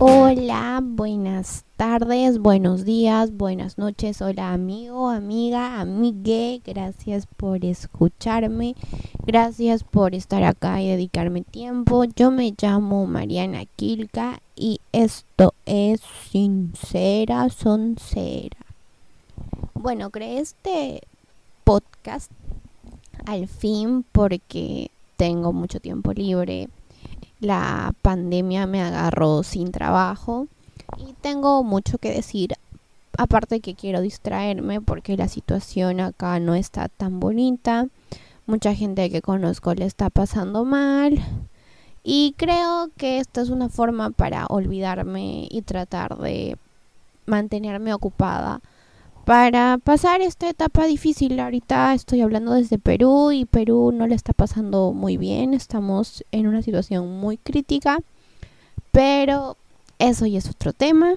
Hola, buenas tardes, buenos días, buenas noches. Hola amigo, amiga, amigue. Gracias por escucharme. Gracias por estar acá y dedicarme tiempo. Yo me llamo Mariana Kilka y esto es Sincera Soncera. Bueno, creé este podcast al fin porque tengo mucho tiempo libre la pandemia me agarró sin trabajo y tengo mucho que decir. Aparte que quiero distraerme porque la situación acá no está tan bonita. Mucha gente que conozco le está pasando mal. Y creo que esta es una forma para olvidarme y tratar de mantenerme ocupada para pasar esta etapa difícil. Ahorita estoy hablando desde Perú y Perú no le está pasando muy bien. Estamos en una situación muy crítica, pero eso ya es otro tema.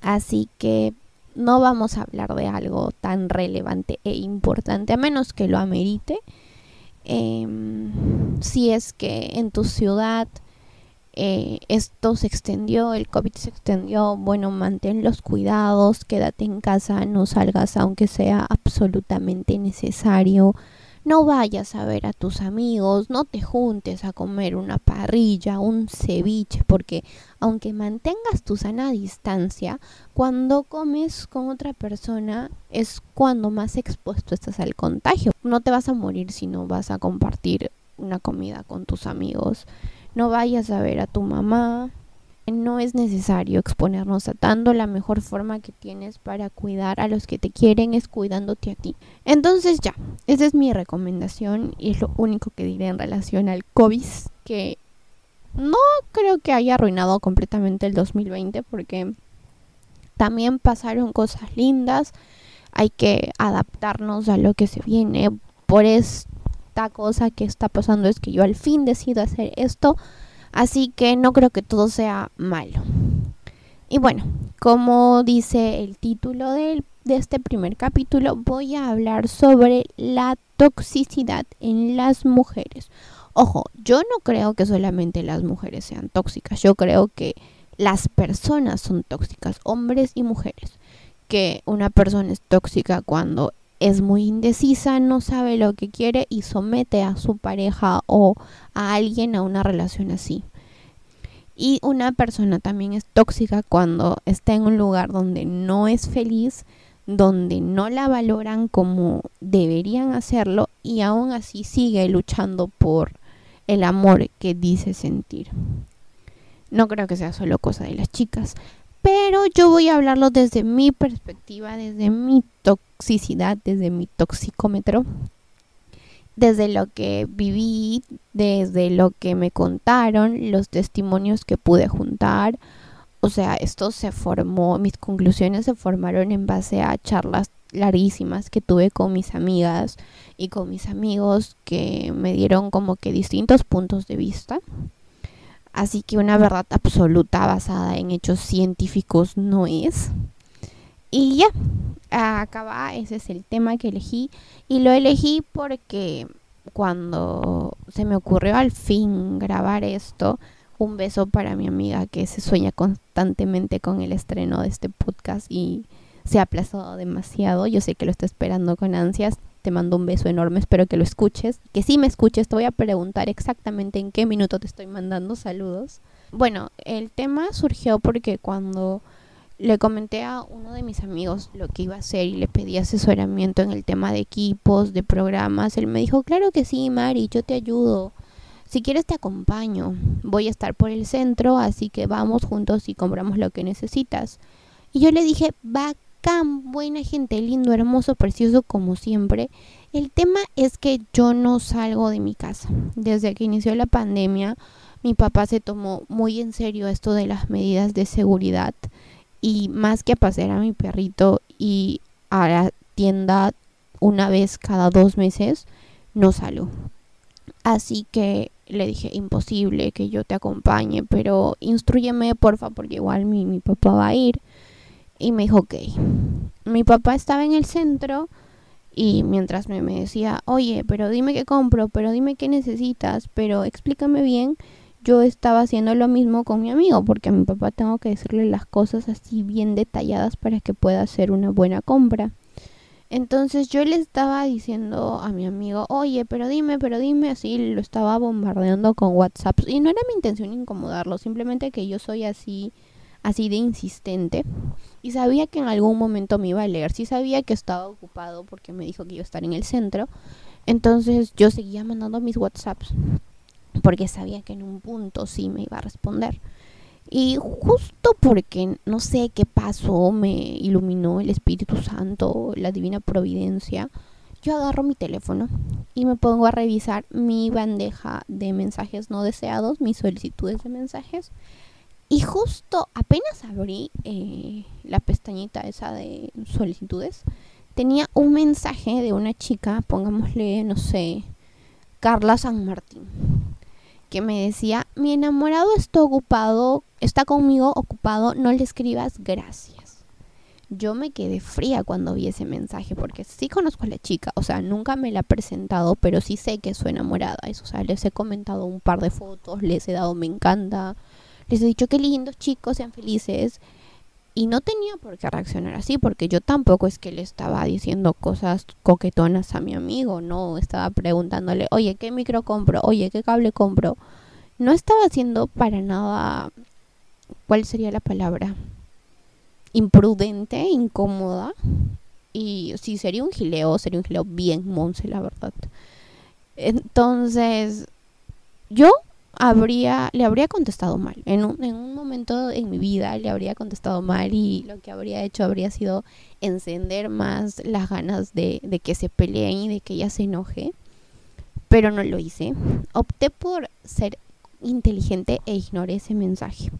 Así que no vamos a hablar de algo tan relevante e importante, a menos que lo amerite. Em, si es que en tu ciudad eh, esto se extendió, el COVID se extendió, bueno, mantén los cuidados, quédate en casa, no salgas aunque sea absolutamente necesario, no vayas a ver a tus amigos, no te juntes a comer una parrilla, un ceviche, porque aunque mantengas tu sana distancia, cuando comes con otra persona es cuando más expuesto estás al contagio. No te vas a morir si no vas a compartir una comida con tus amigos no vayas a ver a tu mamá. No es necesario exponernos a tanto. La mejor forma que tienes para cuidar a los que te quieren es cuidándote a ti. Entonces ya, esa es mi recomendación y es lo único que diré en relación al COVID, que no creo que haya arruinado completamente el 2020 porque también pasaron cosas lindas. Hay que adaptarnos a lo que se viene. Por eso esta cosa que está pasando es que yo al fin decido hacer esto, así que no creo que todo sea malo. Y bueno, como dice el título de, de este primer capítulo, voy a hablar sobre la toxicidad en las mujeres. Ojo, yo no creo que solamente las mujeres sean tóxicas, yo creo que las personas son tóxicas, hombres y mujeres. Que una persona es tóxica cuando es muy indecisa, no sabe lo que quiere y somete a su pareja o a alguien a una relación así. Y una persona también es tóxica cuando está en un lugar donde no es feliz, donde no la valoran como deberían hacerlo y aún así sigue luchando por el amor que dice sentir. No creo que sea solo cosa de las chicas, pero yo voy a hablarlo desde mi perspectiva, desde mi toxicidad, desde mi toxicómetro, desde lo que viví, desde lo que me contaron, los testimonios que pude juntar. O sea, esto se formó, mis conclusiones se formaron en base a charlas larguísimas que tuve con mis amigas y con mis amigos que me dieron como que distintos puntos de vista. Así que una verdad absoluta basada en hechos científicos no es. Y ya, acaba, ese es el tema que elegí. Y lo elegí porque cuando se me ocurrió al fin grabar esto, un beso para mi amiga que se sueña constantemente con el estreno de este podcast y se ha aplazado demasiado. Yo sé que lo está esperando con ansias. Te mando un beso enorme, espero que lo escuches. Que si me escuches, te voy a preguntar exactamente en qué minuto te estoy mandando saludos. Bueno, el tema surgió porque cuando le comenté a uno de mis amigos lo que iba a hacer y le pedí asesoramiento en el tema de equipos, de programas, él me dijo, claro que sí, Mari, yo te ayudo. Si quieres te acompaño. Voy a estar por el centro, así que vamos juntos y compramos lo que necesitas. Y yo le dije, va buena gente, lindo, hermoso, precioso como siempre. El tema es que yo no salgo de mi casa. Desde que inició la pandemia, mi papá se tomó muy en serio esto de las medidas de seguridad y más que a pasear a mi perrito y a la tienda una vez cada dos meses, no salgo. Así que le dije, imposible que yo te acompañe, pero instruyeme porfa porque igual mi, mi papá va a ir. Y me dijo, ok. Mi papá estaba en el centro y mientras me, me decía, oye, pero dime qué compro, pero dime qué necesitas, pero explícame bien, yo estaba haciendo lo mismo con mi amigo, porque a mi papá tengo que decirle las cosas así bien detalladas para que pueda hacer una buena compra. Entonces yo le estaba diciendo a mi amigo, oye, pero dime, pero dime, así lo estaba bombardeando con WhatsApp. Y no era mi intención incomodarlo, simplemente que yo soy así, así de insistente. Y sabía que en algún momento me iba a leer. Sí sabía que estaba ocupado porque me dijo que iba a estar en el centro. Entonces yo seguía mandando mis WhatsApps porque sabía que en un punto sí me iba a responder. Y justo porque no sé qué pasó, me iluminó el Espíritu Santo, la Divina Providencia, yo agarro mi teléfono y me pongo a revisar mi bandeja de mensajes no deseados, mis solicitudes de mensajes. Y justo apenas abrí eh, la pestañita esa de solicitudes, tenía un mensaje de una chica, pongámosle, no sé, Carla San Martín que me decía, mi enamorado está ocupado, está conmigo ocupado, no le escribas gracias. Yo me quedé fría cuando vi ese mensaje porque sí conozco a la chica, o sea, nunca me la he presentado, pero sí sé que es su enamorada. Eso, o sea, les he comentado un par de fotos, les he dado me encanta, les he dicho qué lindos chicos, sean felices. Y no tenía por qué reaccionar así, porque yo tampoco es que le estaba diciendo cosas coquetonas a mi amigo, no estaba preguntándole, oye, ¿qué micro compro? Oye, ¿qué cable compro? No estaba haciendo para nada, ¿cuál sería la palabra? Imprudente, incómoda. Y si sería un gileo, sería un gileo bien monce, la verdad. Entonces, yo habría, le habría contestado mal. En un, en un momento en mi vida le habría contestado mal y lo que habría hecho habría sido encender más las ganas de, de que se peleen y de que ella se enoje. Pero no lo hice. Opté por ser inteligente e ignoré ese mensaje.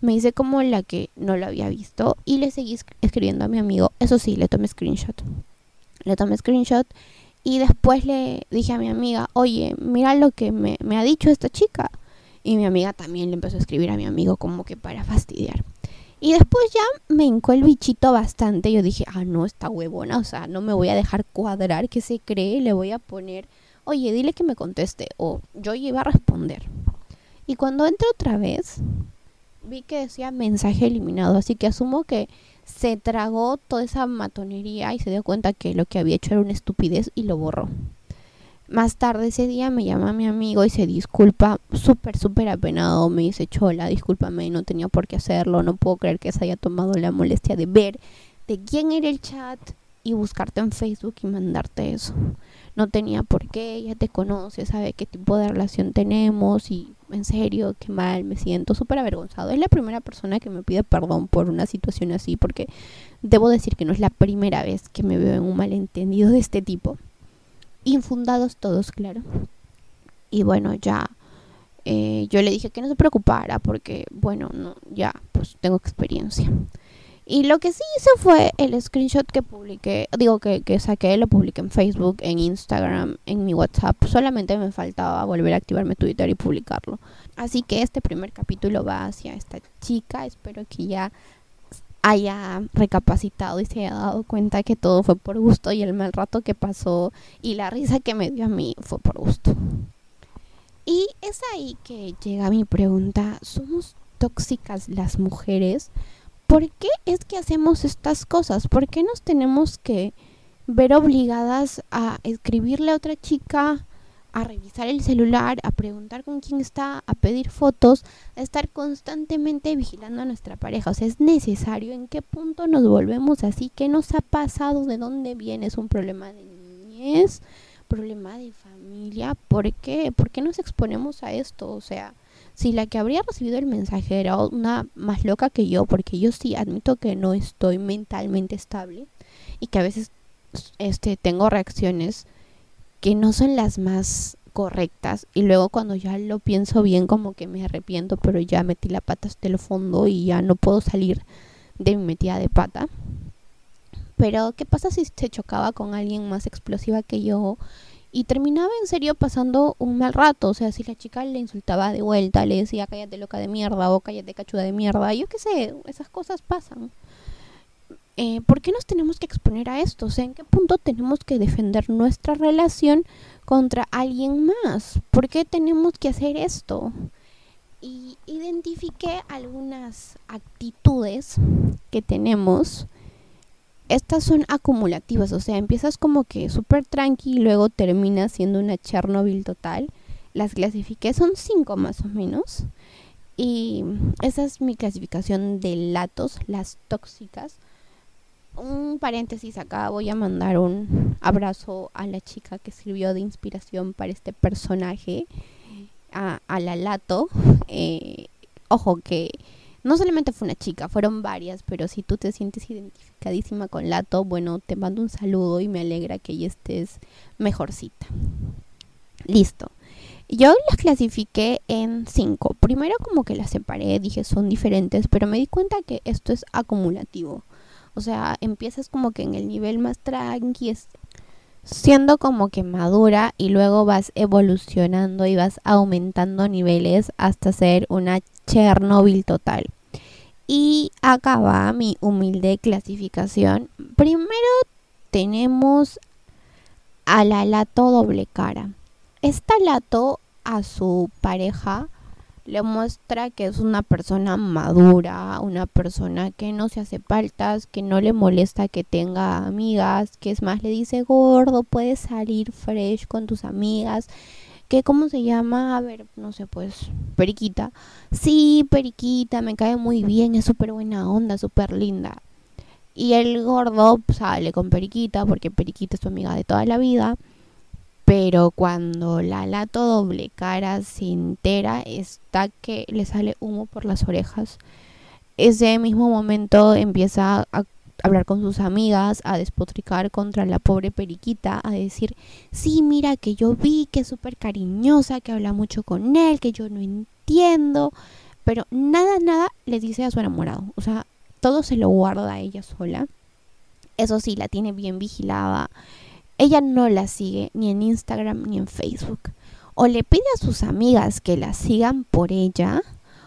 Me hice como la que no lo había visto y le seguí escribiendo a mi amigo. Eso sí, le tomé screenshot. Le tomé screenshot y después le dije a mi amiga, oye, mira lo que me, me ha dicho esta chica. Y mi amiga también le empezó a escribir a mi amigo como que para fastidiar. Y después ya me hincó el bichito bastante. Yo dije, ah, no, está huevona. O sea, no me voy a dejar cuadrar que se cree. Le voy a poner, oye, dile que me conteste. O yo iba a responder. Y cuando entré otra vez, vi que decía mensaje eliminado. Así que asumo que se tragó toda esa matonería y se dio cuenta que lo que había hecho era una estupidez y lo borró. Más tarde ese día me llama mi amigo y se disculpa, súper, súper apenado. Me dice, Chola, discúlpame, no tenía por qué hacerlo. No puedo creer que se haya tomado la molestia de ver de quién era el chat y buscarte en Facebook y mandarte eso. No tenía por qué, ella te conoce, sabe qué tipo de relación tenemos y en serio, qué mal, me siento súper avergonzado. Es la primera persona que me pide perdón por una situación así, porque debo decir que no es la primera vez que me veo en un malentendido de este tipo. Infundados todos, claro. Y bueno, ya eh, yo le dije que no se preocupara, porque bueno, no, ya, pues tengo experiencia. Y lo que sí hice fue el screenshot que publiqué, digo que, que saqué, lo publiqué en Facebook, en Instagram, en mi WhatsApp. Solamente me faltaba volver a activarme Twitter y publicarlo. Así que este primer capítulo va hacia esta chica. Espero que ya haya recapacitado y se haya dado cuenta que todo fue por gusto y el mal rato que pasó y la risa que me dio a mí fue por gusto. Y es ahí que llega mi pregunta, ¿somos tóxicas las mujeres? ¿Por qué es que hacemos estas cosas? ¿Por qué nos tenemos que ver obligadas a escribirle a otra chica, a revisar el celular, a preguntar con quién está, a pedir fotos, a estar constantemente vigilando a nuestra pareja? O sea, es necesario. ¿En qué punto nos volvemos así? ¿Qué nos ha pasado? ¿De dónde viene? ¿Es un problema de niñez? ¿Problema de familia? ¿Por qué? ¿Por qué nos exponemos a esto? O sea, si la que habría recibido el mensaje era una más loca que yo, porque yo sí admito que no estoy mentalmente estable y que a veces este tengo reacciones que no son las más correctas y luego cuando ya lo pienso bien como que me arrepiento, pero ya metí la pata hasta el fondo y ya no puedo salir de mi metida de pata. Pero ¿qué pasa si se chocaba con alguien más explosiva que yo y terminaba en serio pasando un mal rato. O sea, si la chica le insultaba de vuelta, le decía cállate loca de mierda o cállate cachuda de mierda, yo qué sé, esas cosas pasan. Eh, ¿Por qué nos tenemos que exponer a esto? O sea, ¿en qué punto tenemos que defender nuestra relación contra alguien más? ¿Por qué tenemos que hacer esto? y identifiqué algunas actitudes que tenemos. Estas son acumulativas, o sea, empiezas como que súper tranqui y luego terminas siendo una Chernobyl total. Las clasifiqué, son cinco más o menos. Y esa es mi clasificación de latos, las tóxicas. Un paréntesis acá, voy a mandar un abrazo a la chica que sirvió de inspiración para este personaje a, la Lato, eh, ojo que no solamente fue una chica, fueron varias, pero si tú te sientes identificadísima con Lato, bueno, te mando un saludo y me alegra que ella estés mejorcita. Listo. Yo las clasifiqué en cinco. Primero como que las separé, dije son diferentes, pero me di cuenta que esto es acumulativo. O sea, empiezas como que en el nivel más tranqui, siendo como que madura y luego vas evolucionando y vas aumentando niveles hasta ser una Chernobyl total. Y acá va mi humilde clasificación. Primero tenemos a la lato doble cara. Esta lato a su pareja le muestra que es una persona madura, una persona que no se hace faltas, que no le molesta que tenga amigas, que es más le dice gordo, puedes salir fresh con tus amigas, que cómo se llama, a ver, no sé, pues Periquita. Sí, Periquita, me cae muy bien, es súper buena onda, súper linda. Y el gordo sale con Periquita porque Periquita es su amiga de toda la vida pero cuando la doble cara se entera está que le sale humo por las orejas. Ese mismo momento empieza a hablar con sus amigas, a despotricar contra la pobre periquita, a decir, sí, mira que yo vi que es súper cariñosa, que habla mucho con él, que yo no entiendo, pero nada, nada le dice a su enamorado, o sea, todo se lo guarda a ella sola. Eso sí, la tiene bien vigilada ella no la sigue ni en Instagram ni en Facebook. O le pide a sus amigas que la sigan por ella,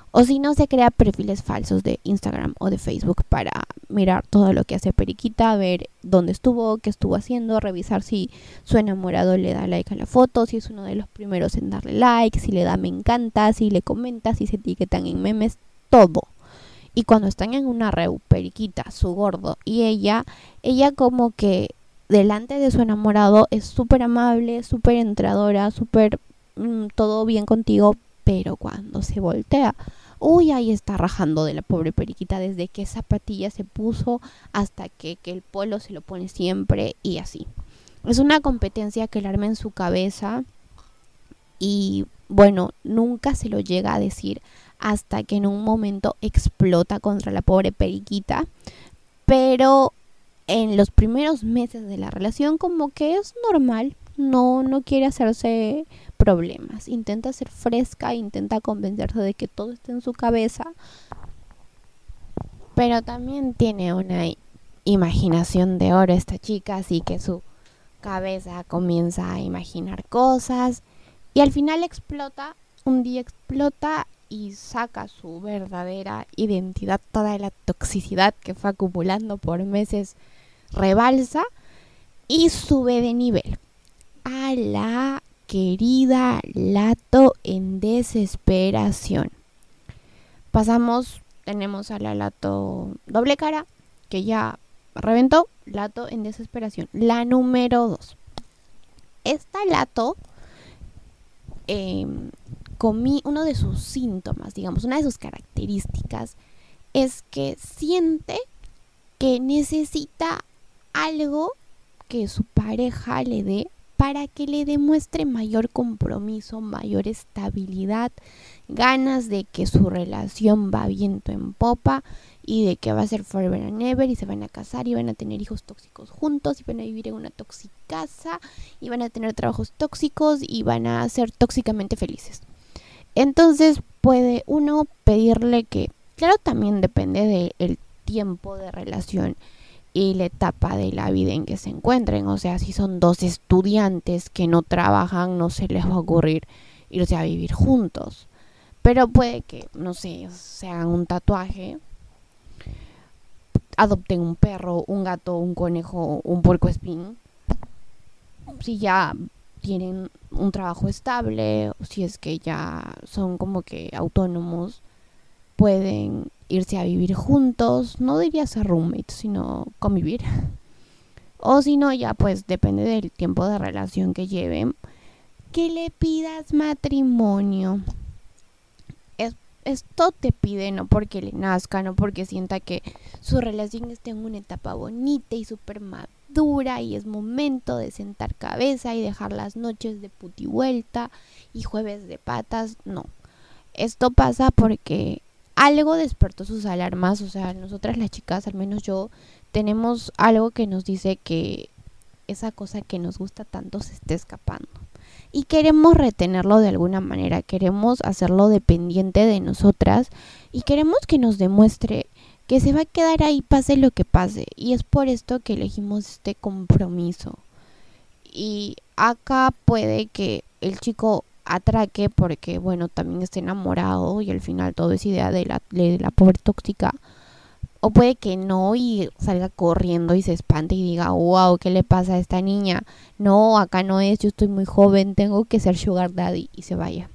o si no se crea perfiles falsos de Instagram o de Facebook para mirar todo lo que hace Periquita, ver dónde estuvo, qué estuvo haciendo, revisar si su enamorado le da like a la foto, si es uno de los primeros en darle like, si le da me encanta, si le comenta, si se etiquetan en memes, todo. Y cuando están en una reu, Periquita, su gordo y ella, ella como que delante de su enamorado es súper amable, súper entradora, súper mm, todo bien contigo, pero cuando se voltea, uy, ahí está rajando de la pobre periquita desde que zapatilla se puso hasta que, que el polo se lo pone siempre y así. Es una competencia que le arma en su cabeza y bueno, nunca se lo llega a decir hasta que en un momento explota contra la pobre periquita. Pero en los primeros meses de la relación como que es normal, no, no quiere hacerse problemas, intenta ser fresca, intenta convencerse de que todo está en su cabeza, pero también tiene una imaginación de oro esta chica, así que su cabeza comienza a imaginar cosas y al final explota, un día explota y saca su verdadera identidad, toda la toxicidad que fue acumulando por meses rebalsa y sube de nivel. A la querida Lato en desesperación. Pasamos, tenemos a la Lato doble cara, que ya reventó, Lato en desesperación. La número 2. Esta Lato, em, comí, uno de sus síntomas, digamos, una de sus características, es que siente que necesita algo que su pareja le dé para que le demuestre mayor compromiso, mayor estabilidad, ganas de que su relación va viento en popa y de que va a ser forever and ever y se van a casar y van a tener hijos tóxicos juntos y van a vivir en una casa y van a tener trabajos tóxicos y van a ser tóxicamente felices. Entonces puede uno pedirle que, claro, también depende del tiempo de relación y la etapa de la vida en que se encuentren. O sea, si son dos estudiantes que no trabajan, no se les va a ocurrir irse a vivir juntos. Pero puede que, no sé, se hagan un tatuaje, adopten un perro, un gato, un conejo, un puerco espín. Si ya tienen un trabajo estable, si es que ya son como que autónomos, pueden irse a vivir juntos, no diría ser roommates, sino convivir. O si no, ya pues depende del tiempo de relación que lleven, que le pidas matrimonio. esto te pide no porque le nazca, no porque sienta que su relación esté en una etapa bonita y súper madura y es momento de sentar cabeza y dejar las noches de puti vuelta y jueves de patas, no. Esto pasa porque algo despertó sus alarmas, o sea, nosotras las chicas, al menos yo, tenemos algo que nos dice que esa cosa que nos gusta tanto se está escapando. Y queremos retenerlo de alguna manera, queremos hacerlo dependiente de nosotras y queremos que nos demuestre que se va a quedar ahí pase lo que pase. Y es por esto que elegimos este compromiso. Y acá puede que el chico atraque porque, bueno, también esté enamorado y al final todo es idea de la, de la pobre tóxica. O puede que no y salga corriendo y se espante y diga, wow, ¿qué le pasa a esta niña? No, acá no es, yo estoy muy joven, tengo que ser sugar daddy y se vaya.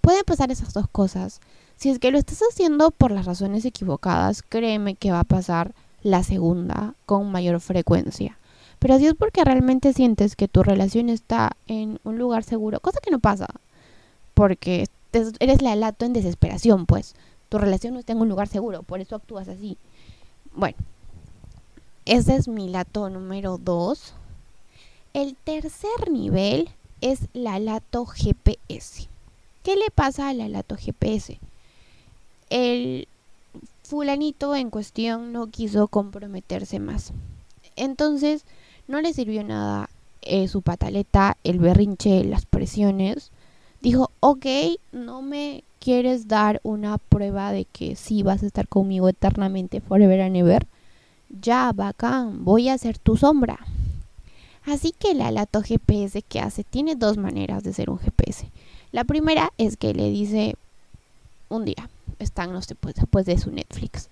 Pueden pasar esas dos cosas. Si es que lo estás haciendo por las razones equivocadas, créeme que va a pasar la segunda con mayor frecuencia. Pero si es porque realmente sientes que tu relación está en un lugar seguro, cosa que no pasa, porque eres la lato en desesperación, pues tu relación no está en un lugar seguro, por eso actúas así. Bueno, ese es mi lato número 2. El tercer nivel es la lato GPS. ¿Qué le pasa a la lato GPS? El fulanito en cuestión no quiso comprometerse más. Entonces, no le sirvió nada eh, su pataleta, el berrinche, las presiones. Dijo, ok, no me quieres dar una prueba de que sí vas a estar conmigo eternamente, forever and ever. Ya, bacán, voy a ser tu sombra. Así que el alato GPS que hace tiene dos maneras de ser un GPS. La primera es que le dice un día, están no sé, pues, después de su Netflix.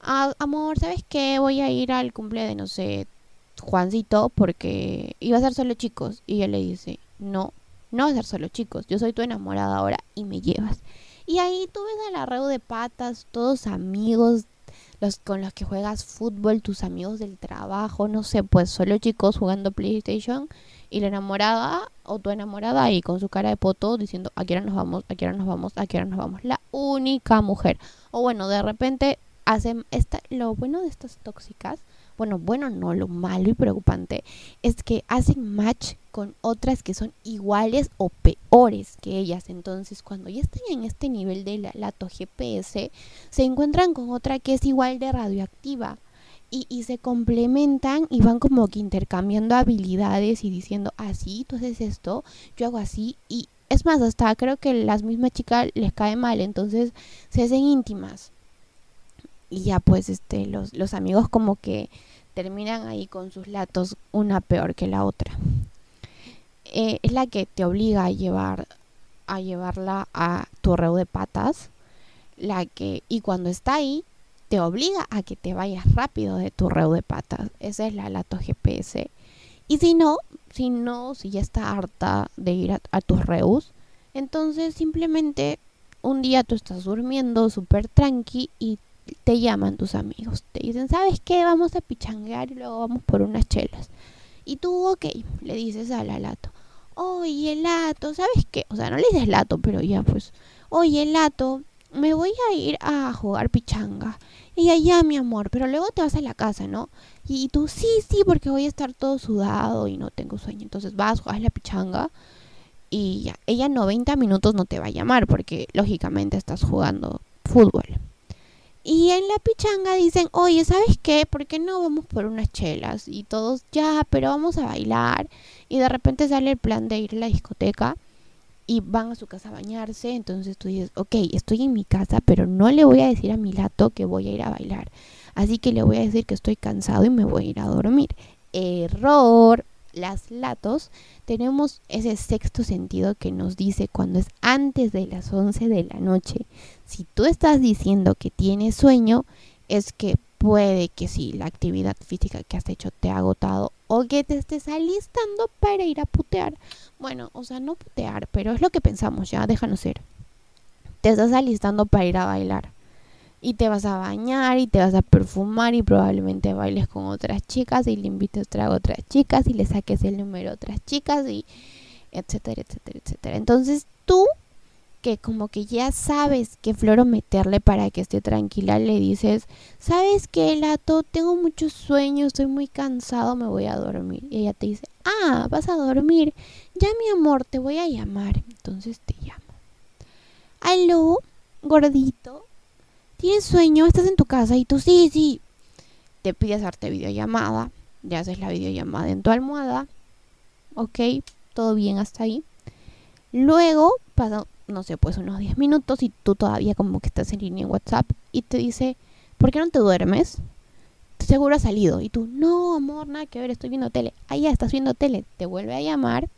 Ah, amor, ¿sabes qué? Voy a ir al cumple de, no sé, Juancito porque iba a ser solo chicos. Y ella le dice, no, no va a ser solo chicos, yo soy tu enamorada ahora y me llevas. Y ahí tú ves a la red de patas, todos amigos, los con los que juegas fútbol, tus amigos del trabajo, no sé, pues solo chicos jugando PlayStation y la enamorada o tu enamorada ahí con su cara de poto diciendo, a qué hora nos vamos, a qué hora nos vamos, a qué hora nos vamos. La única mujer. O bueno, de repente hacen esta, lo bueno de estas tóxicas bueno, bueno no, lo malo y preocupante es que hacen match con otras que son iguales o peores que ellas. Entonces, cuando ya están en este nivel de la, lato GPS, se encuentran con otra que es igual de radioactiva. Y, y, se complementan y van como que intercambiando habilidades y diciendo, así, tú haces esto, yo hago así. Y es más, hasta creo que las mismas chicas les cae mal, entonces se hacen íntimas y ya pues este los, los amigos como que terminan ahí con sus latos una peor que la otra. Eh, es la que te obliga a llevar a llevarla a tu reu de patas, la que y cuando está ahí te obliga a que te vayas rápido de tu reu de patas. Esa es la lato GPS. Y si no, si no, si ya está harta de ir a, a tus reus, entonces simplemente un día tú estás durmiendo súper tranqui y te llaman tus amigos, te dicen, ¿sabes qué? Vamos a pichanguear y luego vamos por unas chelas. Y tú, ok, le dices al alato, oye, lato, ¿sabes qué? O sea, no le dices lato, pero ya pues, oye, lato, me voy a ir a jugar pichanga. Y allá, mi amor, pero luego te vas a la casa, ¿no? Y tú, sí, sí, porque voy a estar todo sudado y no tengo sueño. Entonces vas, juegas la pichanga y ya, ella 90 minutos no te va a llamar porque lógicamente estás jugando fútbol. Y en la pichanga dicen, oye, ¿sabes qué? ¿Por qué no vamos por unas chelas? Y todos, ya, pero vamos a bailar. Y de repente sale el plan de ir a la discoteca y van a su casa a bañarse. Entonces tú dices, ok, estoy en mi casa, pero no le voy a decir a mi lato que voy a ir a bailar. Así que le voy a decir que estoy cansado y me voy a ir a dormir. Error. Las latos tenemos ese sexto sentido que nos dice cuando es antes de las 11 de la noche si tú estás diciendo que tienes sueño, es que puede que sí, la actividad física que has hecho te ha agotado o que te estés alistando para ir a putear. Bueno, o sea, no putear, pero es lo que pensamos ya, déjanos ser. Te estás alistando para ir a bailar. Y te vas a bañar y te vas a perfumar y probablemente bailes con otras chicas y le invites a otras chicas y le saques el número a otras chicas y etcétera, etcétera, etcétera. Entonces tú que como que ya sabes qué floro meterle para que esté tranquila, le dices, ¿sabes qué, Lato? Tengo mucho sueño, estoy muy cansado, me voy a dormir. Y ella te dice, ah, vas a dormir. Ya, mi amor, te voy a llamar. Entonces te llama. ¿Aló? Gordito. ¿Tienes sueño? ¿Estás en tu casa? Y tú, sí, sí. Te pides hacerte videollamada. Ya haces la videollamada en tu almohada. Ok, todo bien hasta ahí. Luego pasa no sé, pues unos 10 minutos y tú todavía como que estás en línea en WhatsApp y te dice, ¿por qué no te duermes? Seguro ha salido. Y tú, no, amor, nada que ver, estoy viendo tele. Ahí ya estás viendo tele. Te vuelve a llamar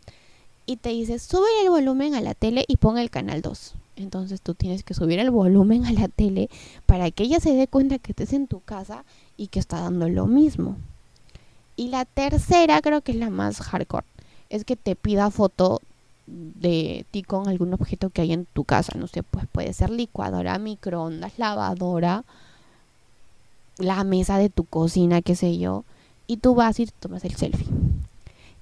y te dice, sube el volumen a la tele y pon el canal 2. Entonces tú tienes que subir el volumen a la tele para que ella se dé cuenta que estés en tu casa y que está dando lo mismo. Y la tercera creo que es la más hardcore. Es que te pida foto de ti con algún objeto que hay en tu casa. No sé, pues puede ser licuadora, microondas, lavadora, la mesa de tu cocina, qué sé yo. Y tú vas y tomas el selfie.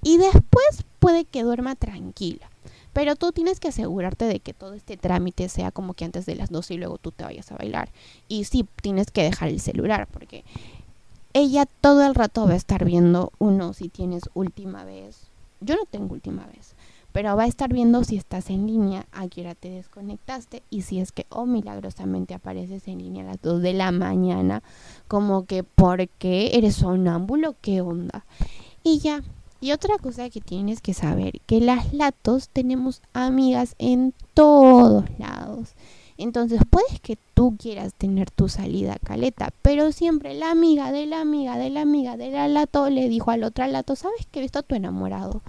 Y después puede que duerma tranquila. Pero tú tienes que asegurarte de que todo este trámite sea como que antes de las 12 y luego tú te vayas a bailar. Y sí, tienes que dejar el celular porque ella todo el rato va a estar viendo uno si tienes última vez. Yo no tengo última vez pero va a estar viendo si estás en línea, a qué hora te desconectaste y si es que, oh, milagrosamente apareces en línea a las 2 de la mañana, como que, ¿por qué eres sonámbulo? ¿Qué onda? Y ya. Y otra cosa que tienes que saber, que las latos tenemos amigas en todos lados. Entonces puedes que tú quieras tener tu salida caleta, pero siempre la amiga de la amiga de la amiga de la lato le dijo al otro lato, ¿sabes que he visto a tu enamorado?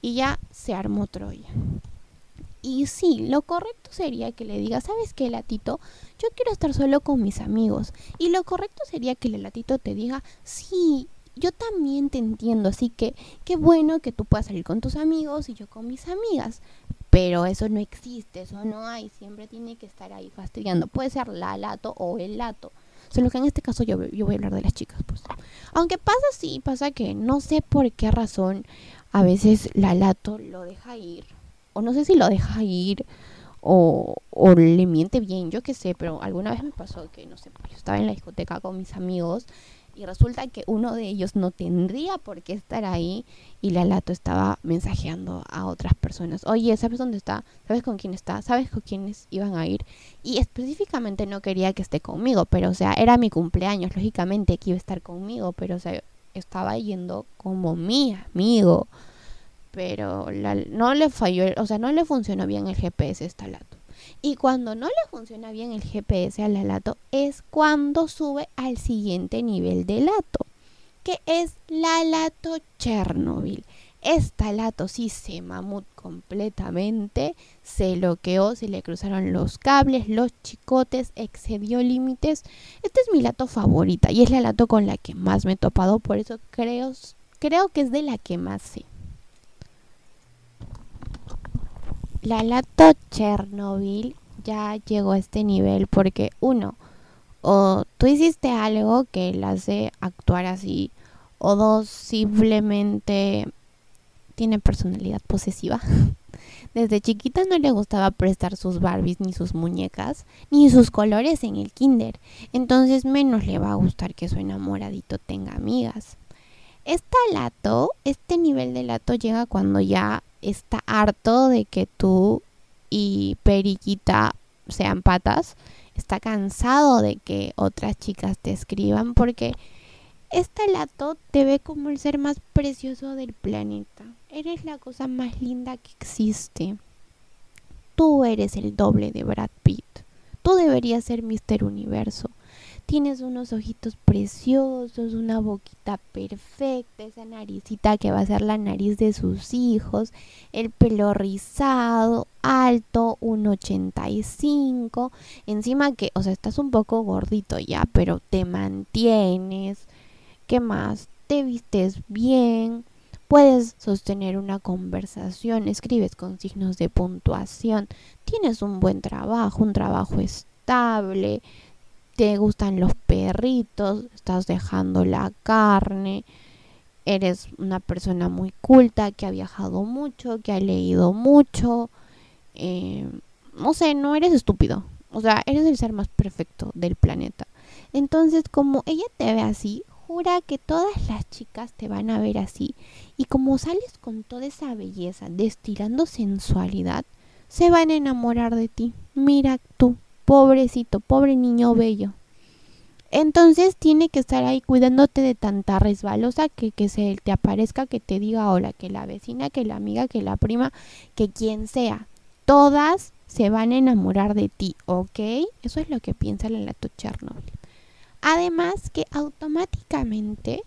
y ya se armó Troya. Y sí, lo correcto sería que le diga, ¿sabes qué, latito? Yo quiero estar solo con mis amigos. Y lo correcto sería que el latito te diga, sí, yo también te entiendo, así que qué bueno que tú puedas salir con tus amigos y yo con mis amigas. Pero eso no existe, eso no hay, siempre tiene que estar ahí fastidiando. Puede ser la lato o el lato. Solo que en este caso yo, yo voy a hablar de las chicas, pues. Aunque pasa sí, pasa que no sé por qué razón a veces la lato lo deja ir, o no sé si lo deja ir, o, le miente bien, yo qué sé, pero alguna vez me pasó que, no sé, yo estaba en la discoteca con mis amigos y resulta que uno de ellos no tendría por qué estar ahí y la lato estaba mensajeando a otras personas. Oye, ¿sabes dónde está? ¿Sabes con quién está? ¿Sabes con quiénes iban a ir? Y específicamente no quería que esté conmigo, pero o sea, era mi cumpleaños, lógicamente que iba a estar conmigo, pero o sea, estaba yendo como mi amigo. Pero no le falló, o sea, no le funcionó bien el GPS esta lato. Y cuando no le funciona bien el GPS a la lato es cuando sube al siguiente nivel de lato, que es la lato Chernobyl. Esta lato sí se mamut completamente, se bloqueó, se le cruzaron los cables, los chicotes, excedió límites. Esta es mi lato favorita y es la lato con la que más me he topado, por eso creo, creo que es de la que más sé. La lato Chernobyl ya llegó a este nivel porque uno, o tú hiciste algo que la hace actuar así, o dos, simplemente tiene personalidad posesiva. Desde chiquita no le gustaba prestar sus Barbies ni sus muñecas, ni sus colores en el kinder. Entonces menos le va a gustar que su enamoradito tenga amigas. Esta lato, este nivel de lato llega cuando ya está harto de que tú y Periquita sean patas. Está cansado de que otras chicas te escriban porque este lato te ve como el ser más precioso del planeta. Eres la cosa más linda que existe. Tú eres el doble de Brad Pitt. Tú deberías ser Mister Universo. Tienes unos ojitos preciosos, una boquita perfecta, esa naricita que va a ser la nariz de sus hijos, el pelo rizado, alto, 1,85. Encima que, o sea, estás un poco gordito ya, pero te mantienes. ¿Qué más? te vistes bien, puedes sostener una conversación, escribes con signos de puntuación, tienes un buen trabajo, un trabajo estable, te gustan los perritos, estás dejando la carne, eres una persona muy culta, que ha viajado mucho, que ha leído mucho, eh, no sé, no eres estúpido, o sea, eres el ser más perfecto del planeta. Entonces, como ella te ve así, jura que todas las chicas te van a ver así. Y como sales con toda esa belleza, destilando sensualidad, se van a enamorar de ti. Mira tú, pobrecito, pobre niño bello. Entonces tiene que estar ahí cuidándote de tanta resbalosa que, que se te aparezca, que te diga hola, que la vecina, que la amiga, que la prima, que quien sea. Todas se van a enamorar de ti, ¿ok? Eso es lo que piensa la Lato Chernobyl. Además que automáticamente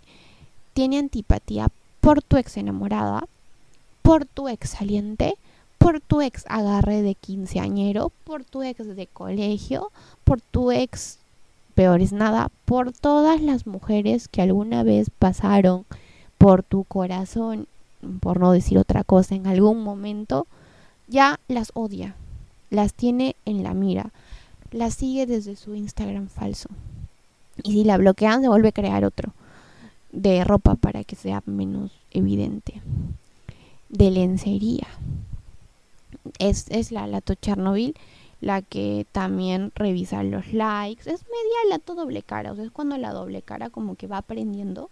tiene antipatía por tu ex enamorada, por tu ex saliente, por tu ex agarre de quinceañero, por tu ex de colegio, por tu ex peor es nada, por todas las mujeres que alguna vez pasaron por tu corazón, por no decir otra cosa, en algún momento, ya las odia, las tiene en la mira, las sigue desde su Instagram falso. Y si la bloquean, se vuelve a crear otro de ropa para que sea menos evidente. De lencería. Es, es la Lato Chernobyl la que también revisa los likes. Es media lato doble cara, o sea, es cuando la doble cara como que va aprendiendo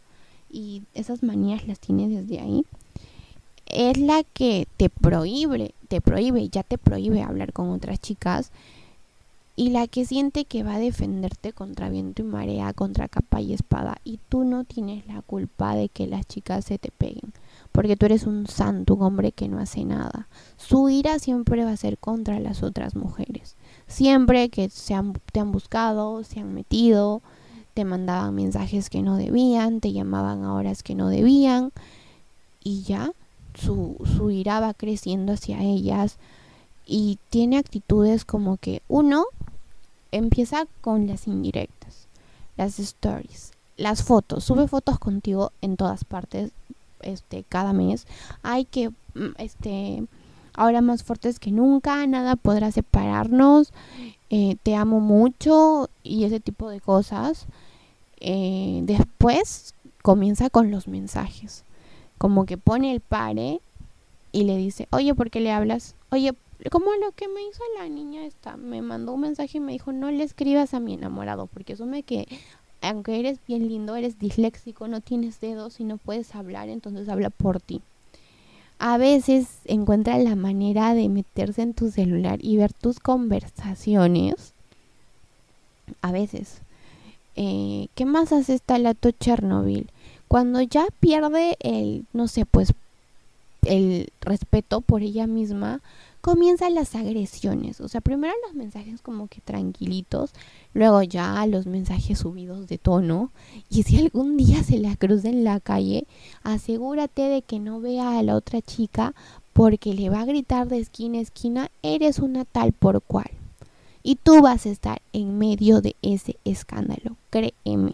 y esas manías las tiene desde ahí. Es la que te prohíbe, te prohíbe, ya te prohíbe hablar con otras chicas y la que siente que va a defenderte contra viento y marea, contra capa y espada, y tú no tienes la culpa de que las chicas se te peguen, porque tú eres un santo, un hombre que no hace nada. Su ira siempre va a ser contra las otras mujeres. Siempre que se te han buscado, se han metido, te mandaban mensajes que no debían, te llamaban a horas que no debían, y ya su, su ira va creciendo hacia ellas y tiene actitudes como que uno empieza con las indirectas, las stories, las fotos, sube fotos contigo en todas partes, este, cada mes. Hay que, mm, este, ahora más fuertes que nunca, nada podrá separarnos, eh, te amo mucho y ese tipo de cosas. Eh, después comienza con los mensajes, como que pone el pare y le dice, oye, ¿por qué le hablas? Oye, como lo que me hizo la niña esta, me mandó un mensaje y me dijo, no le escribas a mi enamorado, porque asume que aunque eres bien lindo, eres disléxico, no tienes dedos y no puedes hablar, entonces habla por ti. A veces encuentra la manera de meterse en tu celular y ver tus conversaciones. A veces. Eh, ¿Qué más hace esta lato Chernobyl? Cuando ya pierde el, no sé, pues el respeto por ella misma, comienzan las agresiones. O sea, primero los mensajes como que tranquilitos, luego ya los mensajes subidos de tono. Y si algún día se la cruza en la calle, asegúrate de que no vea a la otra chica porque le va a gritar de esquina a esquina, eres una tal por cual. Y tú vas a estar en medio de ese escándalo, créeme.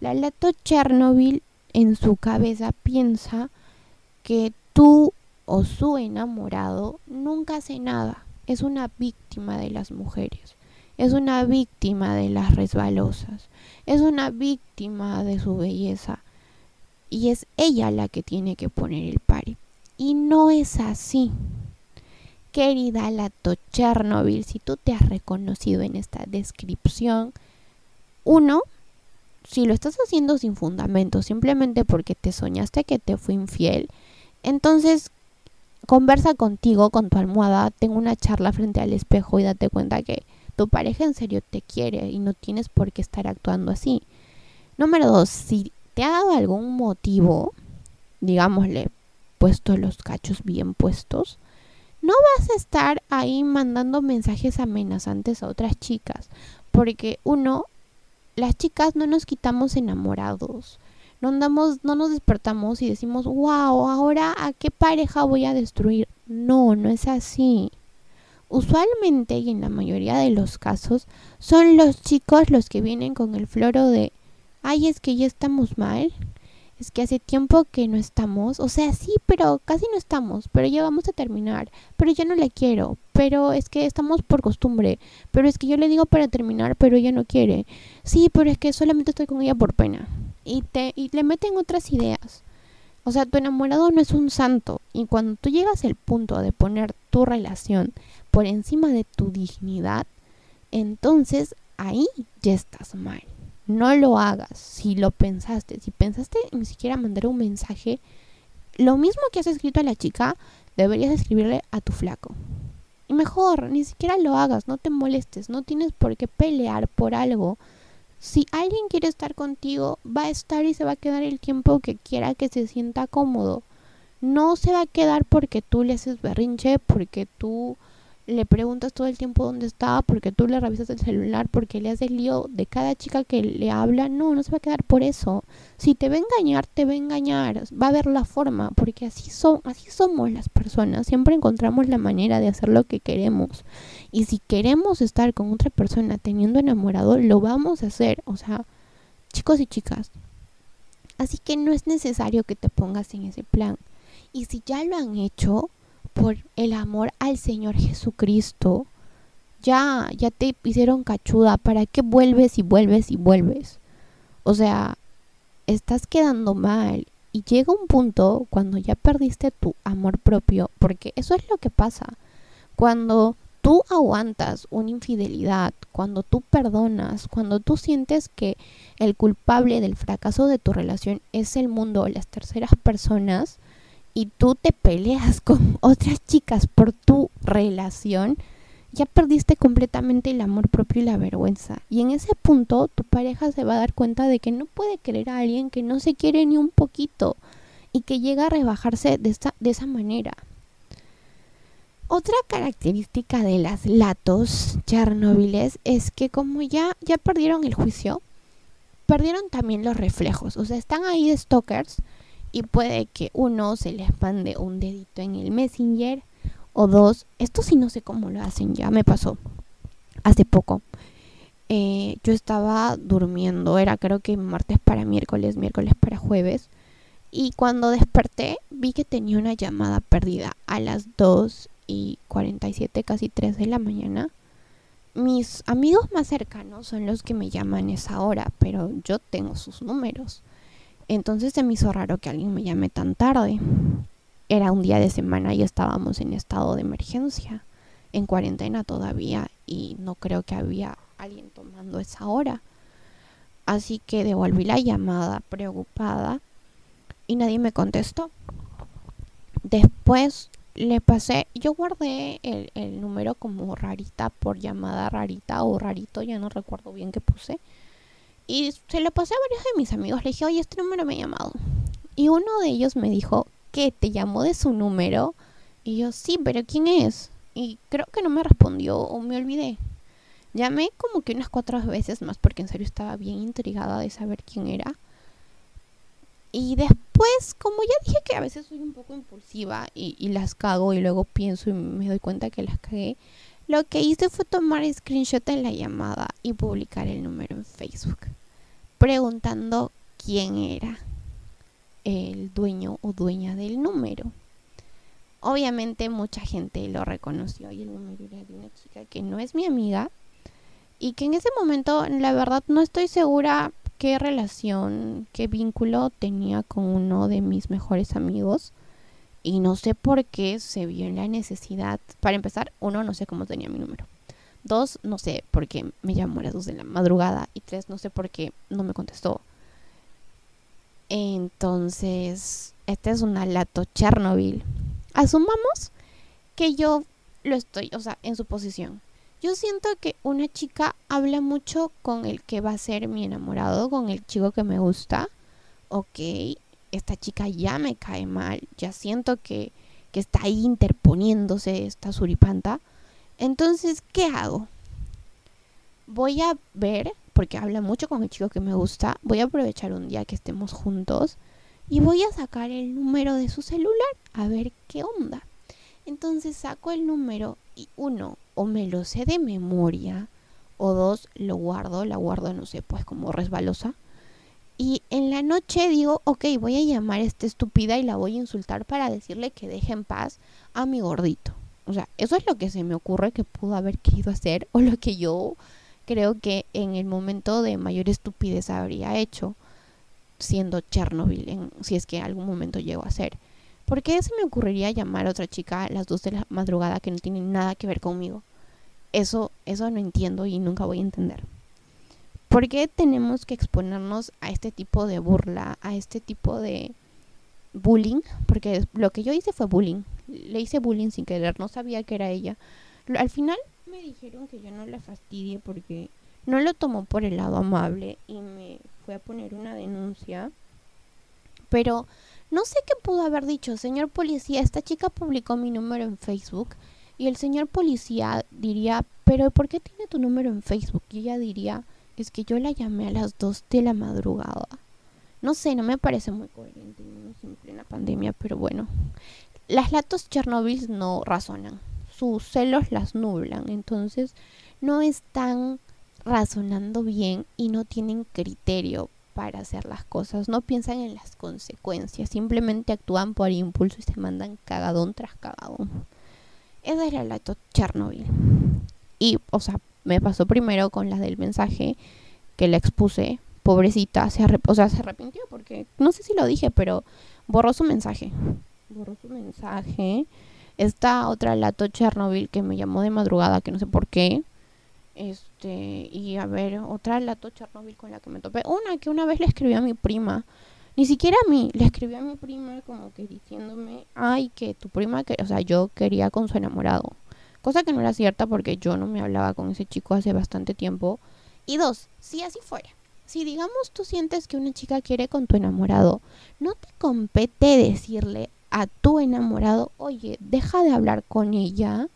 La Lato Chernobyl en su cabeza piensa que tú o su enamorado nunca hace nada. Es una víctima de las mujeres. Es una víctima de las resbalosas. Es una víctima de su belleza. Y es ella la que tiene que poner el pari. Y no es así. Querida Lato Chernobyl, si tú te has reconocido en esta descripción, uno, si lo estás haciendo sin fundamento, simplemente porque te soñaste que te fue infiel, entonces conversa contigo, con tu almohada, tengo una charla frente al espejo y date cuenta que tu pareja en serio te quiere y no tienes por qué estar actuando así. Número dos, si te ha dado algún motivo, digámosle, puesto los cachos bien puestos, no vas a estar ahí mandando mensajes amenazantes a otras chicas, porque uno, las chicas no nos quitamos enamorados no andamos, no nos despertamos y decimos, wow, ahora a qué pareja voy a destruir. No, no es así. Usualmente y en la mayoría de los casos son los chicos los que vienen con el floro de, ay, es que ya estamos mal, es que hace tiempo que no estamos, o sea, sí, pero casi no estamos, pero ya vamos a terminar, pero ya no la quiero, pero es que estamos por costumbre, pero es que yo le digo para terminar, pero ella no quiere, sí, pero es que solamente estoy con ella por pena, y, te, y le meten otras ideas. O sea, tu enamorado no es un santo, y cuando tú llegas al punto de poner tu relación por encima de tu dignidad, entonces ahí ya estás mal no lo hagas si lo pensaste. Si pensaste ni siquiera mandar un mensaje, lo mismo que has escrito a la chica, deberías escribirle a tu flaco. Y mejor, ni siquiera lo hagas, no te molestes, no tienes por qué pelear por algo. Si alguien quiere estar contigo, va a estar y se va a quedar el tiempo que quiera que se sienta cómodo. No se va a quedar porque tú le haces berrinche, porque tú le preguntas todo el tiempo dónde estaba porque tú le revisas el celular, porque le haces lío de cada chica que le habla. No, no se va a quedar por eso. Si te va a engañar, te va a engañar. Va a haber la forma, porque así, son, así somos las personas. Siempre encontramos la manera de hacer lo que queremos. Y si queremos estar con otra persona teniendo enamorado, lo vamos a hacer. O sea, chicos y chicas. Así que no es necesario que te pongas en ese plan. Y si ya lo han hecho, por el amor al Señor Jesucristo. Ya, ya te hicieron cachuda. ¿Para qué vuelves y vuelves y vuelves? O sea, estás quedando mal. Y llega un punto cuando ya perdiste tu amor propio, porque eso es lo que pasa. Cuando tú aguantas una infidelidad, cuando tú perdonas, cuando tú sientes que el culpable del fracaso de tu relación es el mundo o las terceras personas, y tú te peleas con otras chicas por tu relación, ya perdiste completamente el amor propio y la vergüenza. Y en ese punto tu pareja se va a dar cuenta de que no puede querer a alguien que no se quiere ni un poquito y que llega a rebajarse de, esta, de esa manera. Otra característica de las latos chernobyles es que como ya, ya perdieron el juicio, perdieron también los reflejos. O sea, están ahí de stalkers, y puede que uno se les mande un dedito en el messenger o dos, esto sí no sé cómo lo hacen, ya me pasó hace poco. Eh, yo estaba durmiendo, era creo que martes para miércoles, miércoles para jueves. Y cuando desperté vi que tenía una llamada perdida a las 2 y 47, casi 3 de la mañana. Mis amigos más cercanos son los que me llaman esa hora, pero yo tengo sus números. Entonces se me hizo raro que alguien me llame tan tarde. Era un día de semana y estábamos en estado de emergencia, en cuarentena todavía, y no creo que había alguien tomando esa hora. Así que devolví la llamada preocupada y nadie me contestó. Después le pasé, yo guardé el, el, número como rarita por llamada rarita o rarito, ya no recuerdo bien qué puse. Y se lo pasé a varios de mis amigos. Le dije, oye, este número me ha llamado. Y uno de ellos me dijo, ¿qué? ¿Te llamó de su número? Y yo, sí, pero ¿quién es? Y creo que no me respondió o me olvidé. Llamé como que unas cuatro veces más porque en serio estaba bien intrigada de saber quién era. Y después, como ya dije que a veces soy un poco impulsiva y, las cago y luego pienso y me doy cuenta que las cagué, lo que hice fue tomar screenshot de la llamada y publicar el número en Facebook preguntando quién era el dueño o dueña del número. Obviamente mucha gente lo reconoció y el número era de una chica que no es mi amiga y que en ese momento la verdad no estoy segura qué relación, qué vínculo tenía con uno de mis mejores amigos y no sé por qué se vio en la necesidad. Para empezar, uno, no sé cómo tenía mi número. Dos, no sé por qué me llamó a las dos de la madrugada. Y tres, no sé por qué no me contestó. Entonces, este es un alato Chernobyl. Asumamos que yo lo estoy, o sea, en su posición. Yo siento que una chica habla mucho con el que va a ser mi enamorado, con el chico que me gusta. Ok, esta chica ya me cae mal, ya siento que, que está ahí interponiéndose esta suripanta. Entonces, ¿qué hago? Voy a ver, porque habla mucho con el chico que me gusta, voy a aprovechar un día que estemos juntos y voy a sacar el número de su celular a ver qué onda. Entonces saco el número y uno, o me lo sé de memoria, o dos, lo guardo, la guardo, no sé, pues como resbalosa. Y en la noche digo, ok, voy a llamar a esta estúpida y la voy a insultar para decirle que deje en paz a mi gordito. O sea, eso es lo que se me ocurre que pudo haber querido hacer o lo que yo creo que en el momento de mayor estupidez habría hecho siendo Chernobyl, en, si es que en algún momento llegó a ser. ¿Por qué se me ocurriría llamar a otra chica a las 2 de la madrugada que no tiene nada que ver conmigo? Eso, eso no entiendo y nunca voy a entender. ¿Por qué tenemos que exponernos a este tipo de burla, a este tipo de bullying? Porque lo que yo hice fue bullying. Le hice bullying sin querer, no sabía que era ella. Al final me dijeron que yo no la fastidie porque no lo tomó por el lado amable y me fue a poner una denuncia. Pero no sé qué pudo haber dicho, señor policía, esta chica publicó mi número en Facebook y el señor policía diría, pero ¿por qué tiene tu número en Facebook? Y ella diría, es que yo la llamé a las 2 de la madrugada. No sé, no me parece muy coherente, en plena pandemia, pero bueno. Las latos Chernobyl no razonan, sus celos las nublan, entonces no están razonando bien y no tienen criterio para hacer las cosas, no piensan en las consecuencias, simplemente actúan por impulso y se mandan cagadón tras cagadón. Esa es la lato Chernobyl. Y, o sea, me pasó primero con la del mensaje que la expuse. Pobrecita, se o sea, se arrepintió porque no sé si lo dije, pero borró su mensaje. Borró su mensaje. Esta otra lato Chernobyl que me llamó de madrugada, que no sé por qué. Este, y a ver, otra lato Chernobyl con la que me topé. Una que una vez le escribí a mi prima. Ni siquiera a mí, le escribí a mi prima como que diciéndome, ay, que tu prima, que, o sea, yo quería con su enamorado. Cosa que no era cierta porque yo no me hablaba con ese chico hace bastante tiempo. Y dos, si así fuera, si digamos tú sientes que una chica quiere con tu enamorado, no te compete decirle a tu enamorado, oye, deja de hablar con ella.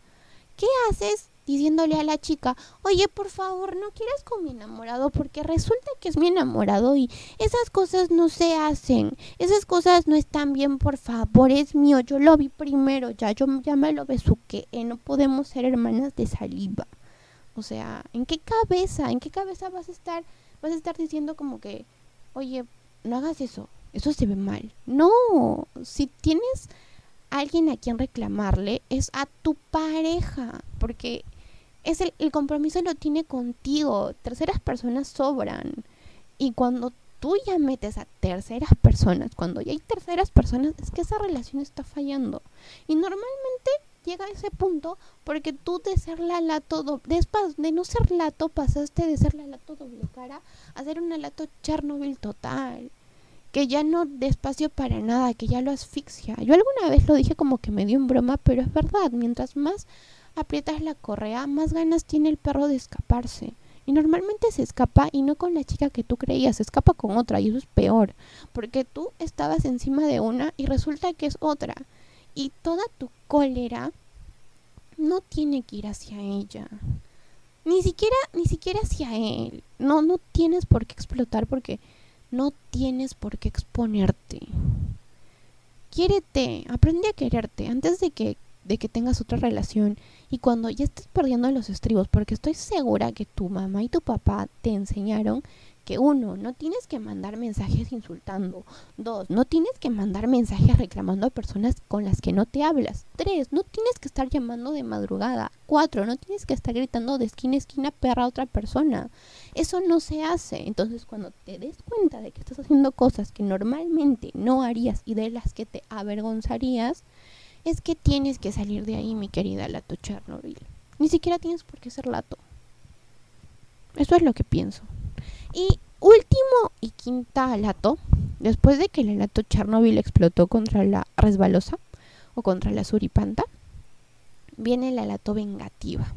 ¿Qué haces diciéndole a la chica, oye, por favor, no quieras con mi enamorado porque resulta que es mi enamorado y esas cosas no se hacen, esas cosas no están bien, por favor, es mío, yo lo vi primero, ya, yo ya me lo besuqué, eh, no podemos ser hermanas de saliva. O sea, ¿en qué cabeza, en qué cabeza vas a estar, vas a estar diciendo como que, oye, no hagas eso, eso se ve mal? No, si tienes alguien a quien reclamarle es a tu pareja, porque es el, compromiso lo tiene contigo. Terceras personas sobran. Y cuando tú ya metes a terceras personas, cuando ya hay terceras personas, es que esa relación está fallando. Y normalmente llega a ese punto porque tú de ser la lato doble, de no ser lato pasaste de ser la lato doble cara a ser una lato Chernobyl total. Que ya no despacio para nada, que ya lo asfixia. Yo alguna vez lo dije como que me dio en broma, pero es verdad, mientras más aprietas la correa, más ganas tiene el perro de escaparse. Y normalmente se escapa y no con la chica que tú creías, se escapa con otra y eso es peor, porque tú estabas encima de una y resulta que es otra. Y toda tu cólera no tiene que ir hacia ella. Ni siquiera ni siquiera hacia él. No no tienes por qué explotar porque no tienes por qué exponerte. Quiérete, aprende a quererte antes de que de que tengas otra relación y cuando ya estés perdiendo los estribos, porque estoy segura que tu mamá y tu papá te enseñaron que uno, no tienes que mandar mensajes insultando. Dos, no tienes que mandar mensajes reclamando a personas con las que no te hablas. Tres, no tienes que estar llamando de madrugada. Cuatro, no tienes que estar gritando de esquina a esquina perra a otra persona. Eso no se hace. Entonces, cuando te des cuenta de que estás haciendo cosas que normalmente no harías y de las que te avergonzarías, es que tienes que salir de ahí, mi querida Lato Chernobyl. Ni siquiera tienes por qué ser Lato. Eso es lo que pienso. Y último y quinta Lato, después de que la Lato Chernobyl explotó contra la resbalosa o contra la suripanta, viene la Lato vengativa.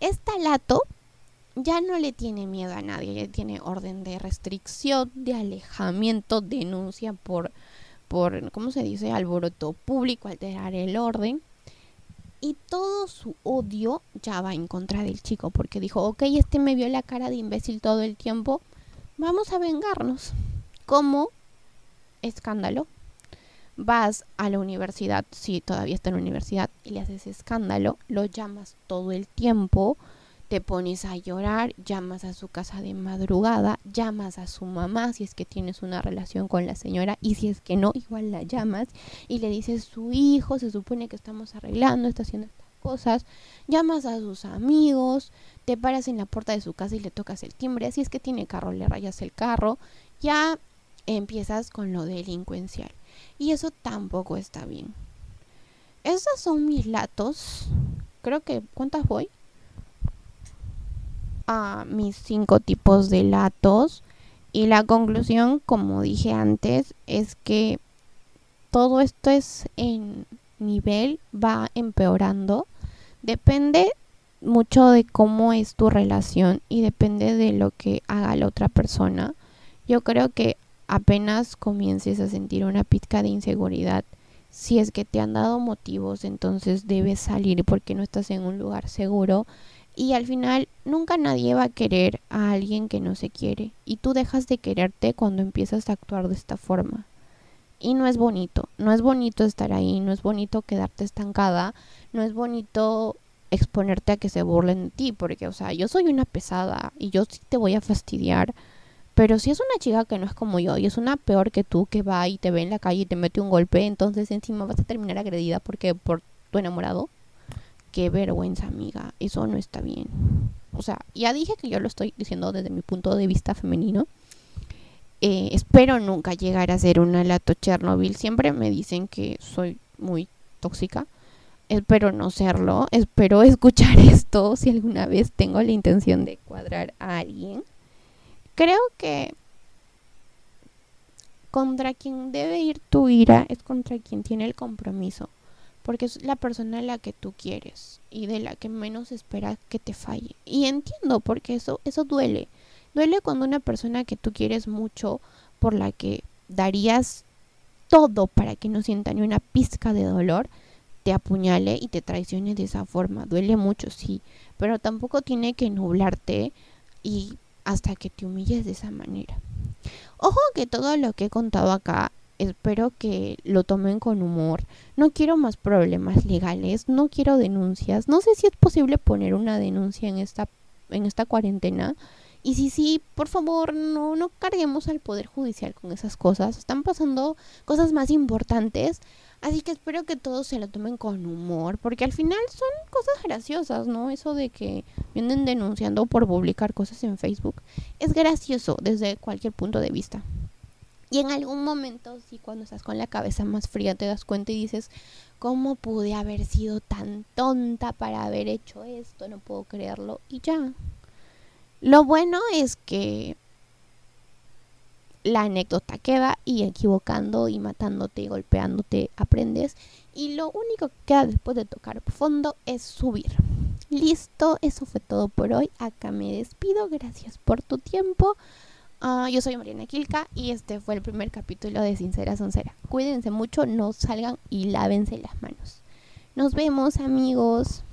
Esta Lato ya no le tiene miedo a nadie, ya tiene orden de restricción, de alejamiento, denuncia por por, ¿cómo se dice?, alboroto público, alterar el orden. Y todo su odio ya va en contra del chico, porque dijo, ok, este me vio la cara de imbécil todo el tiempo, vamos a vengarnos. ¿Cómo? Escándalo. Vas a la universidad, si todavía está en la universidad, y le haces escándalo, lo llamas todo el tiempo, te pones a llorar, llamas a su casa de madrugada, llamas a su mamá si es que tienes una relación con la señora y si es que no, igual la llamas y le dices su hijo, se supone que estamos arreglando, está haciendo estas cosas, llamas a sus amigos, te paras en la puerta de su casa y le tocas el timbre, si es que tiene carro, le rayas el carro, ya empiezas con lo delincuencial y eso tampoco está bien. Esos son mis latos. Creo que, ¿cuántas voy? A mis cinco tipos de latos y la conclusión, como dije antes, es que todo esto es en nivel, va empeorando. Depende mucho de cómo es tu relación y depende de lo que haga la otra persona. Yo creo que apenas comiences a sentir una pizca de inseguridad, si es que te han dado motivos, entonces debes salir porque no estás en un lugar seguro y al final nunca nadie va a querer a alguien que no se quiere. Y tú dejas de quererte cuando empiezas a actuar de esta forma. Y no es bonito, no es bonito estar ahí, no es bonito quedarte estancada, no es bonito exponerte a que se burlen de ti, porque, o sea, yo soy una pesada y yo sí te voy a fastidiar, pero si es una chica que no es como yo y es una peor que tú que va y te ve en la calle y te mete un golpe, entonces encima vas a terminar agredida porque por tu enamorado, qué vergüenza, amiga. Eso no está bien. O sea, ya dije que yo lo estoy diciendo desde mi punto de vista femenino. Eh, espero nunca llegar a ser una lato Chernobyl. Siempre me dicen que soy muy tóxica. Espero no serlo. Espero escuchar esto si alguna vez tengo la intención de cuadrar a alguien. Creo que contra quien debe ir tu ira es contra quien tiene el compromiso porque es la persona a la que tú quieres y de la que menos esperas que te falle. Y entiendo porque eso eso duele. Duele cuando una persona que tú quieres mucho, por la que darías todo para que no sienta ni una pizca de dolor, te apuñale y te traicione de esa forma. Duele mucho, sí, pero tampoco tiene que nublarte y hasta que te humilles de esa manera. Ojo que todo lo que he contado acá espero que lo tomen con humor. No quiero más problemas legales, no quiero denuncias. No sé si es posible poner una denuncia en esta en esta cuarentena. Y si sí, por favor, no no carguemos al poder judicial con esas cosas. Están pasando cosas más importantes. Así que espero que todos se lo tomen con humor, porque al final son cosas graciosas, ¿no? Eso de que vienen denunciando por publicar cosas en Facebook es gracioso desde cualquier punto de vista. Y en algún momento, sí, cuando estás con la cabeza más fría, te das cuenta y dices, ¿cómo pude haber sido tan tonta para haber hecho esto? No puedo creerlo. Y ya. Lo bueno es que la anécdota queda y equivocando y matándote y golpeándote aprendes. Y lo único que queda después de tocar fondo es subir. Listo, eso fue todo por hoy. Acá me despido. Gracias por tu tiempo. Ah, yo soy Mariana Kilka y este fue el primer capítulo de Sincera Soncera. Cuídense mucho, no salgan y lávense las manos. Nos vemos amigos.